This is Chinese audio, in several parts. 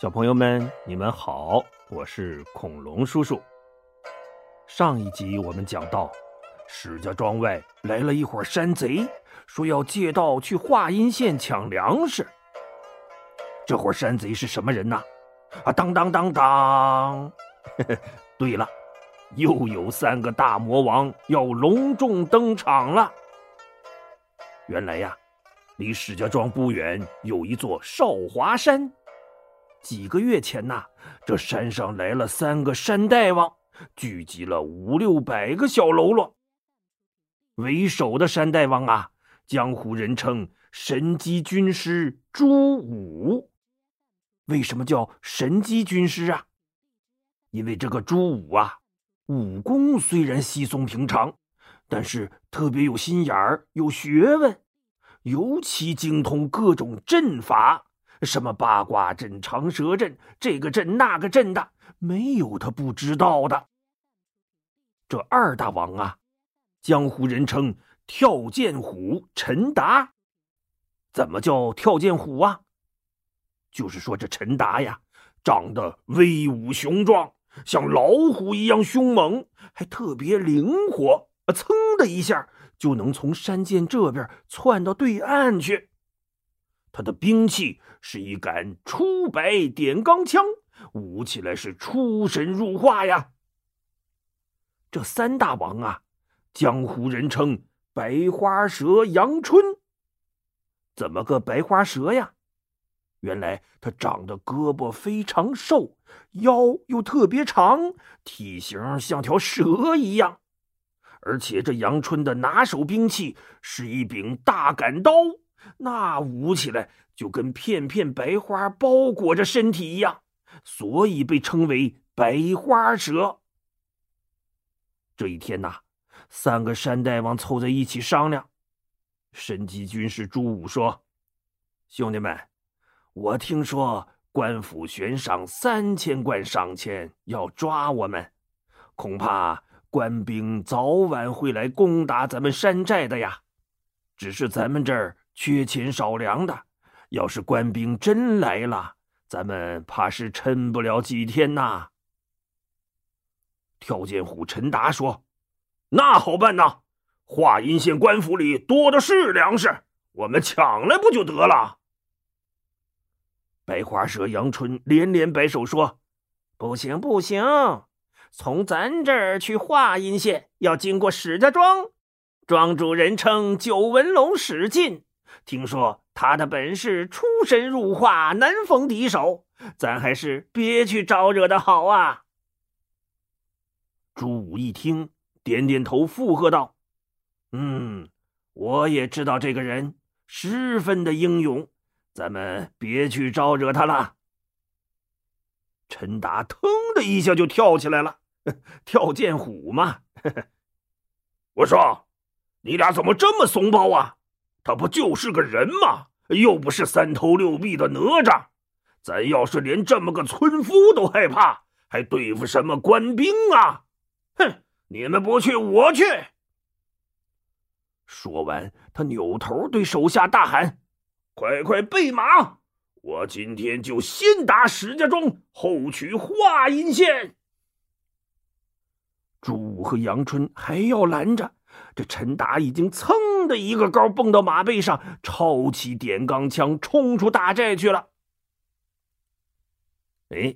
小朋友们，你们好，我是恐龙叔叔。上一集我们讲到，石家庄外来了一伙山贼，说要借道去华阴县抢粮食。这伙山贼是什么人呢？啊，当当当当！对了，又有三个大魔王要隆重登场了。原来呀，离石家庄不远有一座少华山。几个月前呐，这山上来了三个山大王，聚集了五六百个小喽啰。为首的山大王啊，江湖人称神机军师朱武。为什么叫神机军师啊？因为这个朱武啊，武功虽然稀松平常，但是特别有心眼儿、有学问，尤其精通各种阵法。什么八卦阵、长蛇阵，这个阵那个阵的，没有他不知道的。这二大王啊，江湖人称跳涧虎陈达。怎么叫跳涧虎啊？就是说这陈达呀，长得威武雄壮，像老虎一样凶猛，还特别灵活啊，噌的一下就能从山涧这边窜到对岸去。他的兵器是一杆出白点钢枪，舞起来是出神入化呀。这三大王啊，江湖人称白花蛇杨春。怎么个白花蛇呀？原来他长得胳膊非常瘦，腰又特别长，体型像条蛇一样。而且这杨春的拿手兵器是一柄大杆刀。那舞起来就跟片片白花包裹着身体一样，所以被称为白花蛇。这一天呐，三个山大王凑在一起商量。神机军师朱武说：“兄弟们，我听说官府悬赏三千贯赏钱要抓我们，恐怕官兵早晚会来攻打咱们山寨的呀。只是咱们这儿……”缺钱少粮的，要是官兵真来了，咱们怕是撑不了几天呐。跳涧虎陈达说：“那好办呐，华阴县官府里多的是粮食，我们抢来不就得了？”白花蛇杨春连连摆手说：“不行不行，从咱这儿去华阴县要经过史家庄，庄主人称九纹龙史进。”听说他的本事出神入化，难逢敌手，咱还是别去招惹的好啊！朱武一听，点点头，附和道：“嗯，我也知道这个人十分的英勇，咱们别去招惹他了。”陈达腾的一下就跳起来了，跳涧虎嘛！我说，你俩怎么这么怂包啊？他不就是个人吗？又不是三头六臂的哪吒。咱要是连这么个村夫都害怕，还对付什么官兵啊？哼！你们不去，我去。说完，他扭头对手下大喊：“快快备马！我今天就先打石家庄，后取华阴县。”朱武和杨春还要拦着。这陈达已经噌的一个高蹦到马背上，抄起点钢枪，冲出大寨去了。哎，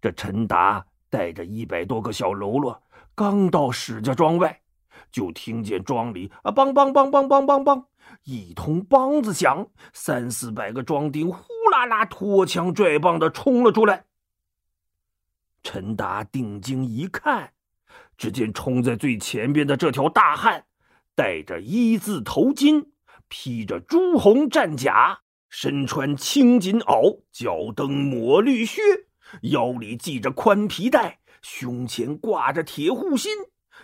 这陈达带着一百多个小喽啰，刚到史家庄外，就听见庄里啊，梆梆梆梆梆梆梆，一通梆子响，三四百个庄丁呼啦啦拖枪拽棒的冲了出来。陈达定睛一看。只见冲在最前边的这条大汉，戴着一字头巾，披着朱红战甲，身穿青锦袄，脚蹬抹绿靴，腰里系着宽皮带，胸前挂着铁护心，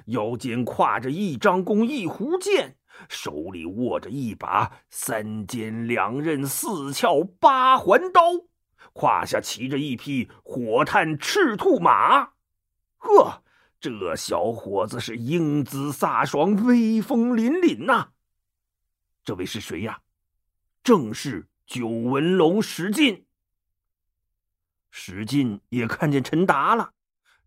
腰间挎着一张弓、一壶箭，手里握着一把三尖两刃、四翘八环刀，胯下骑着一匹火炭赤兔马，呵。这小伙子是英姿飒爽、威风凛凛呐！这位是谁呀？正是九纹龙史进。史进也看见陈达了。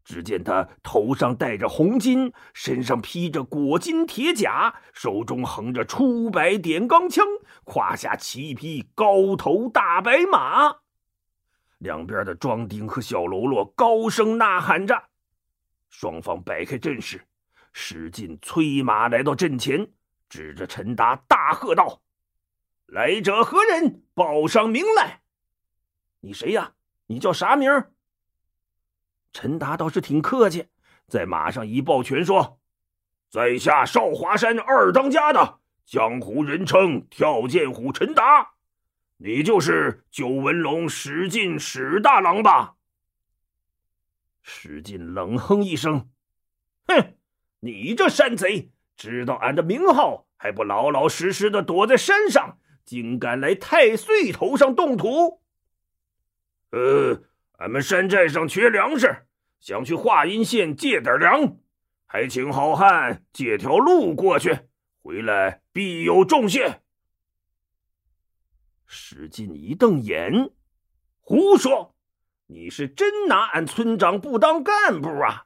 只见他头上戴着红巾，身上披着裹金铁甲，手中横着出白点钢枪，胯下骑一匹高头大白马。两边的庄丁和小喽啰高声呐喊着。双方摆开阵势，史进催马来到阵前，指着陈达大喝道：“来者何人？报上名来！你谁呀？你叫啥名？”陈达倒是挺客气，在马上一抱拳说：“在下少华山二当家的江湖人称跳剑虎陈达，你就是九纹龙史进史大郎吧？”史进冷哼一声：“哼，你这山贼，知道俺的名号还不老老实实的躲在山上，竟敢来太岁头上动土？呃。”俺们山寨上缺粮食，想去华阴县借点粮，还请好汉借条路过去，回来必有重谢。史进一瞪眼：“胡说！你是真拿俺村长不当干部啊？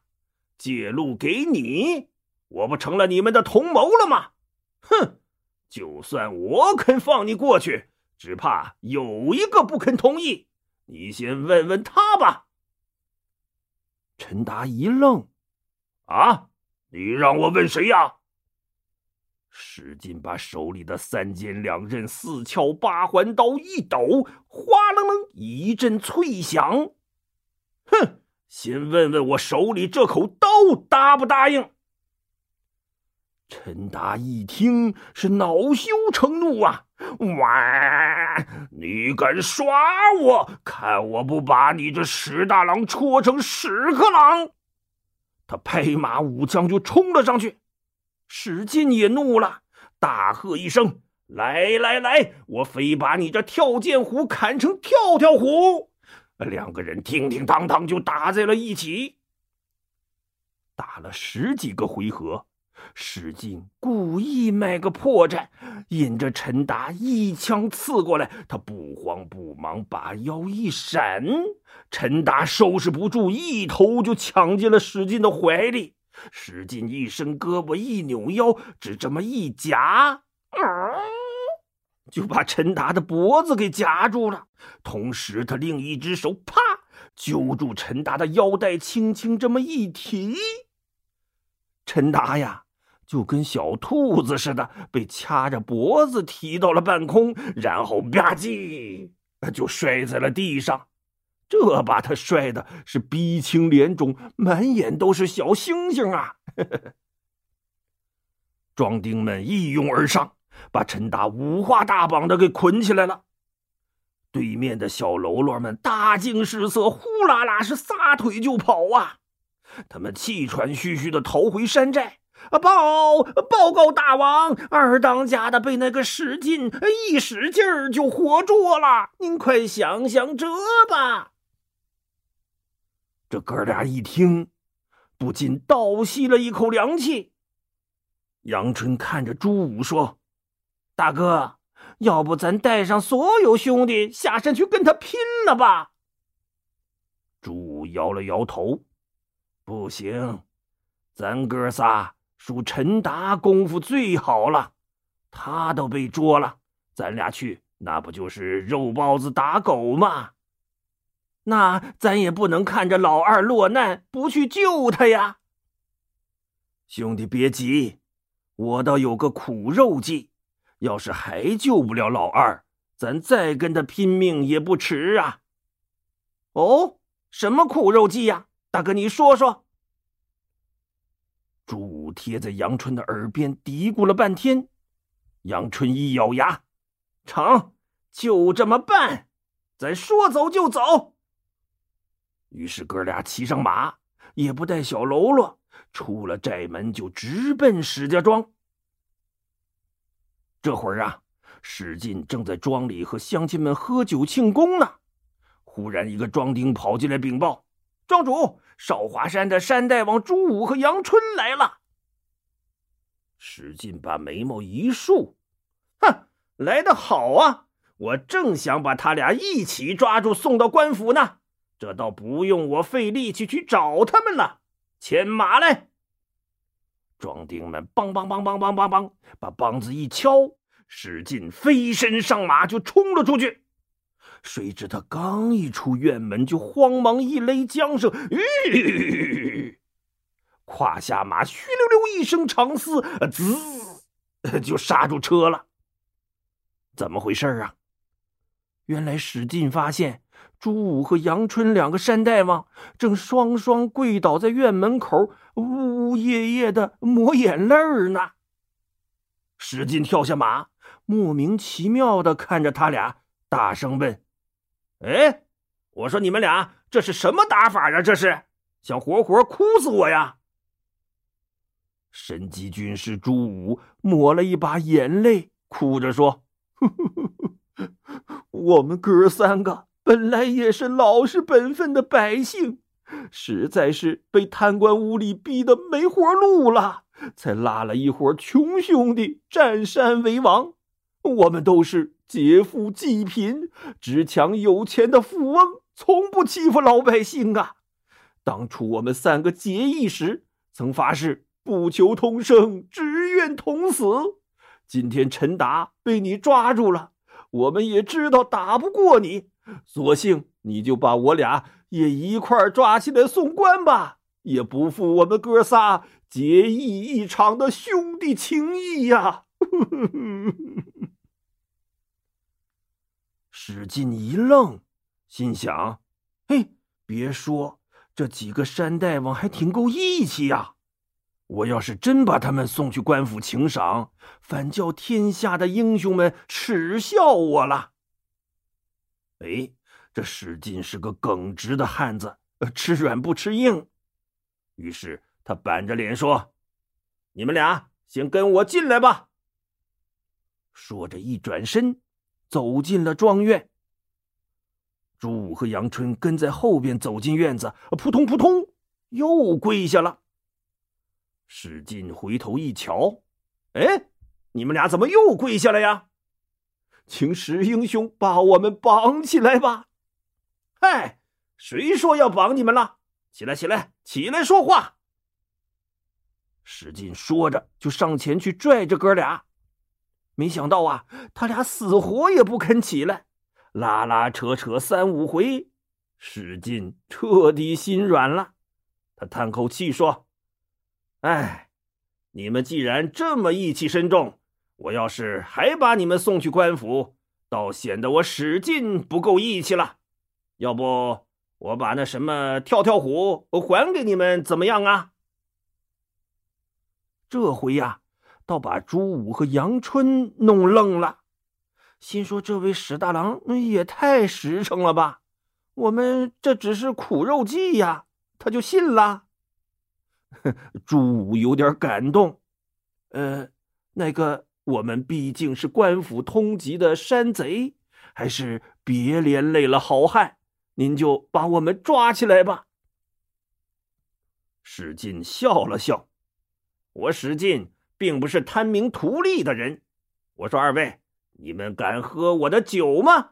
借路给你，我不成了你们的同谋了吗？哼！就算我肯放你过去，只怕有一个不肯同意。”你先问问他吧。陈达一愣：“啊，你让我问谁呀？”使劲把手里的三尖两刃四翘八环刀一抖，哗楞楞一阵脆响。哼，先问问我手里这口刀答不答应？陈达一听，是恼羞成怒啊！哇！你敢耍我？看我不把你这史大郎戳成屎壳郎！他拍马舞枪就冲了上去。史进也怒了，大喝一声：“来来来，我非把你这跳涧虎砍成跳跳虎！”两个人叮叮当当就打在了一起，打了十几个回合。史进故意卖个破绽，引着陈达一枪刺过来。他不慌不忙，把腰一闪，陈达收拾不住，一头就抢进了史进的怀里。使劲一伸胳膊，一扭腰，只这么一夹，就把陈达的脖子给夹住了。同时，他另一只手啪揪住陈达的腰带，轻轻这么一提，陈达呀！就跟小兔子似的，被掐着脖子提到了半空，然后吧唧就摔在了地上。这把他摔的是鼻青脸肿，满眼都是小星星啊！庄丁们一拥而上，把陈达五花大绑的给捆起来了。对面的小喽啰们大惊失色，呼啦啦是撒腿就跑啊！他们气喘吁吁的逃回山寨。啊！报报告大王，二当家的被那个史进一使劲儿就活捉了。您快想想辙吧。这哥俩一听，不禁倒吸了一口凉气。杨春看着朱武说：“大哥，要不咱带上所有兄弟下山去跟他拼了吧？”朱武摇了摇头：“不行，咱哥仨。”属陈达功夫最好了，他都被捉了，咱俩去那不就是肉包子打狗吗？那咱也不能看着老二落难不去救他呀。兄弟别急，我倒有个苦肉计，要是还救不了老二，咱再跟他拼命也不迟啊。哦，什么苦肉计呀？大哥，你说说。朱武贴在杨春的耳边嘀咕了半天，杨春一咬牙：“成，就这么办，咱说走就走。”于是哥俩骑上马，也不带小喽啰，出了寨门就直奔史家庄。这会儿啊，史进正在庄里和乡亲们喝酒庆功呢。忽然，一个庄丁跑进来禀报：“庄主。”少华山的山大王朱武和杨春来了。史进把眉毛一竖，哼，来得好啊！我正想把他俩一起抓住送到官府呢。这倒不用我费力气去找他们了。牵马来！壮丁们梆梆梆梆梆梆梆，把梆子一敲，史进飞身上马就冲了出去。谁知他刚一出院门，就慌忙一勒缰绳，吁，胯下马嘘溜溜一声长嘶，滋，就刹住车了。怎么回事啊？原来史进发现。朱武和杨春两个山大王正双双跪倒在院门口，呜呜咽咽的抹眼泪呢。史进跳下马，莫名其妙的看着他俩，大声问：“哎，我说你们俩这是什么打法呀？这是想活活哭死我呀？”神机军师朱武抹了一把眼泪，哭着说：“我们哥三个。”本来也是老实本分的百姓，实在是被贪官污吏逼得没活路了，才拉了一伙穷兄弟占山为王。我们都是劫富济贫，只抢有钱的富翁，从不欺负老百姓啊！当初我们三个结义时，曾发誓不求同生，只愿同死。今天陈达被你抓住了，我们也知道打不过你。索性你就把我俩也一块抓起来送官吧，也不负我们哥仨结义一场的兄弟情谊呀！史进一愣，心想：“嘿，别说，这几个山大王还挺够义气呀！我要是真把他们送去官府请赏，反叫天下的英雄们耻笑我了。”哎，这史进是个耿直的汉子，吃软不吃硬。于是他板着脸说：“你们俩先跟我进来吧。”说着一转身，走进了庄院。朱武和杨春跟在后边走进院子，扑通扑通又跪下了。史进回头一瞧，哎，你们俩怎么又跪下了呀？请石英雄把我们绑起来吧！嗨，谁说要绑你们了？起来，起来，起来说话！史进说着就上前去拽着哥俩，没想到啊，他俩死活也不肯起来，拉拉扯扯三五回，史进彻底心软了。他叹口气说：“哎，你们既然这么义气深重。”我要是还把你们送去官府，倒显得我史进不够义气了。要不我把那什么跳跳虎还给你们，怎么样啊？这回呀，倒把朱武和杨春弄愣了，心说：“这位史大郎也太实诚了吧？我们这只是苦肉计呀，他就信了。”朱武有点感动，呃，那个。我们毕竟是官府通缉的山贼，还是别连累了好汉。您就把我们抓起来吧。史进笑了笑：“我史进并不是贪名图利的人。我说二位，你们敢喝我的酒吗？”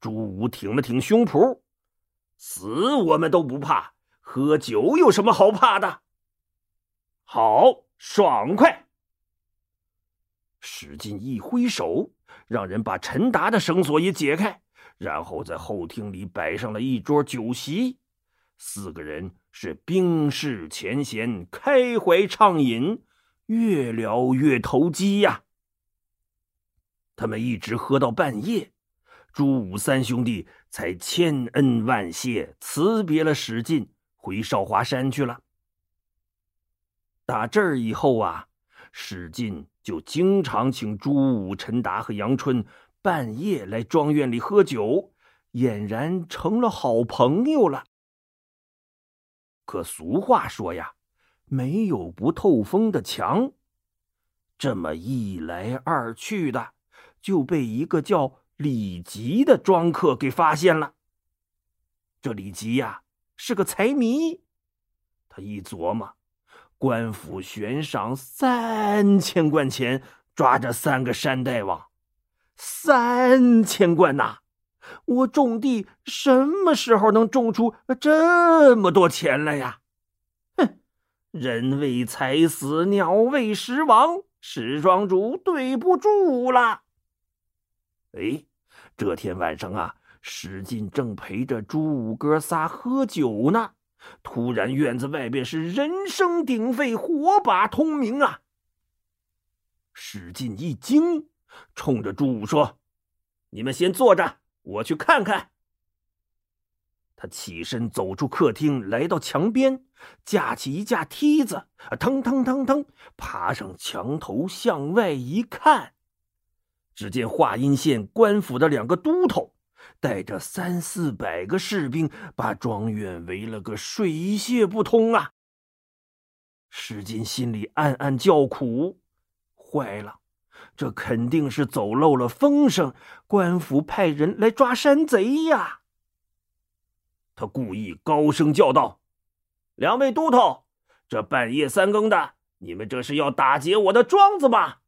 朱武挺了挺胸脯：“死我们都不怕，喝酒有什么好怕的？好，爽快！”史进一挥手，让人把陈达的绳索也解开，然后在后厅里摆上了一桌酒席。四个人是冰释前嫌，开怀畅饮，越聊越投机呀。他们一直喝到半夜，朱武三兄弟才千恩万谢，辞别了史进，回少华山去了。打这儿以后啊。史进就经常请朱武、陈达和杨春半夜来庄院里喝酒，俨然成了好朋友了。可俗话说呀，没有不透风的墙。这么一来二去的，就被一个叫李吉的庄客给发现了。这李吉呀，是个财迷，他一琢磨。官府悬赏三千贯钱抓着三个山大王，三千贯呐！我种地什么时候能种出这么多钱来呀？哼，人为财死，鸟为食亡，石庄主对不住了。哎，这天晚上啊，史进正陪着朱五哥仨喝酒呢，突然院子外边是人声鼎沸，火把通明啊！史进一惊，冲着朱武说：“你们先坐着，我去看看。”他起身走出客厅，来到墙边，架起一架梯子，腾腾腾腾爬上墙头，向外一看，只见华阴县官府的两个都头带着三四百个士兵，把庄园围了个水泄不通啊！史进心里暗暗叫苦。坏了，这肯定是走漏了风声，官府派人来抓山贼呀！他故意高声叫道：“两位都头，这半夜三更的，你们这是要打劫我的庄子吗？”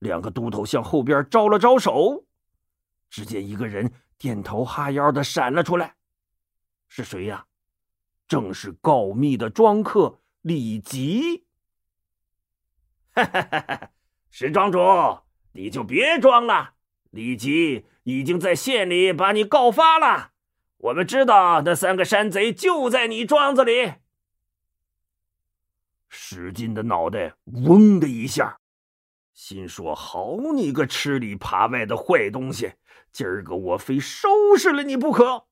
两个都头向后边招了招手，只见一个人点头哈腰的闪了出来，是谁呀？正是告密的庄客李吉。哈哈哈！石庄主，你就别装了。李吉已经在县里把你告发了。我们知道那三个山贼就在你庄子里。史进的脑袋嗡的一下，心说：“好你个吃里扒外的坏东西，今儿个我非收拾了你不可。”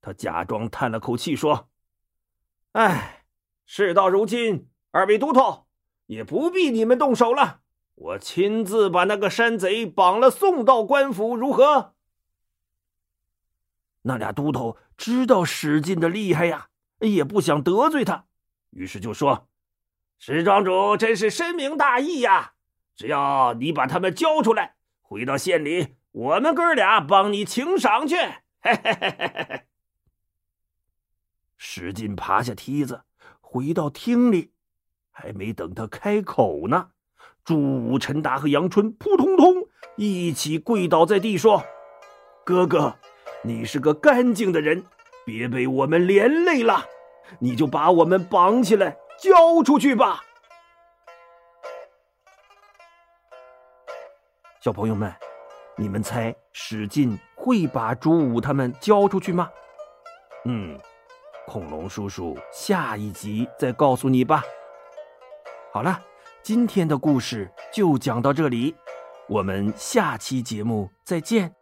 他假装叹了口气说：“哎，事到如今，二位都头。”也不必你们动手了，我亲自把那个山贼绑了，送到官府，如何？那俩都头知道史进的厉害呀，也不想得罪他，于是就说：“石庄主真是深明大义呀！只要你把他们交出来，回到县里，我们哥俩帮你请赏去。”嘿嘿嘿嘿嘿。史进爬下梯子，回到厅里。还没等他开口呢，朱武、陈达和杨春扑通通一起跪倒在地，说：“哥哥，你是个干净的人，别被我们连累了，你就把我们绑起来交出去吧。”小朋友们，你们猜史进会把朱武他们交出去吗？嗯，恐龙叔叔下一集再告诉你吧。好了，今天的故事就讲到这里，我们下期节目再见。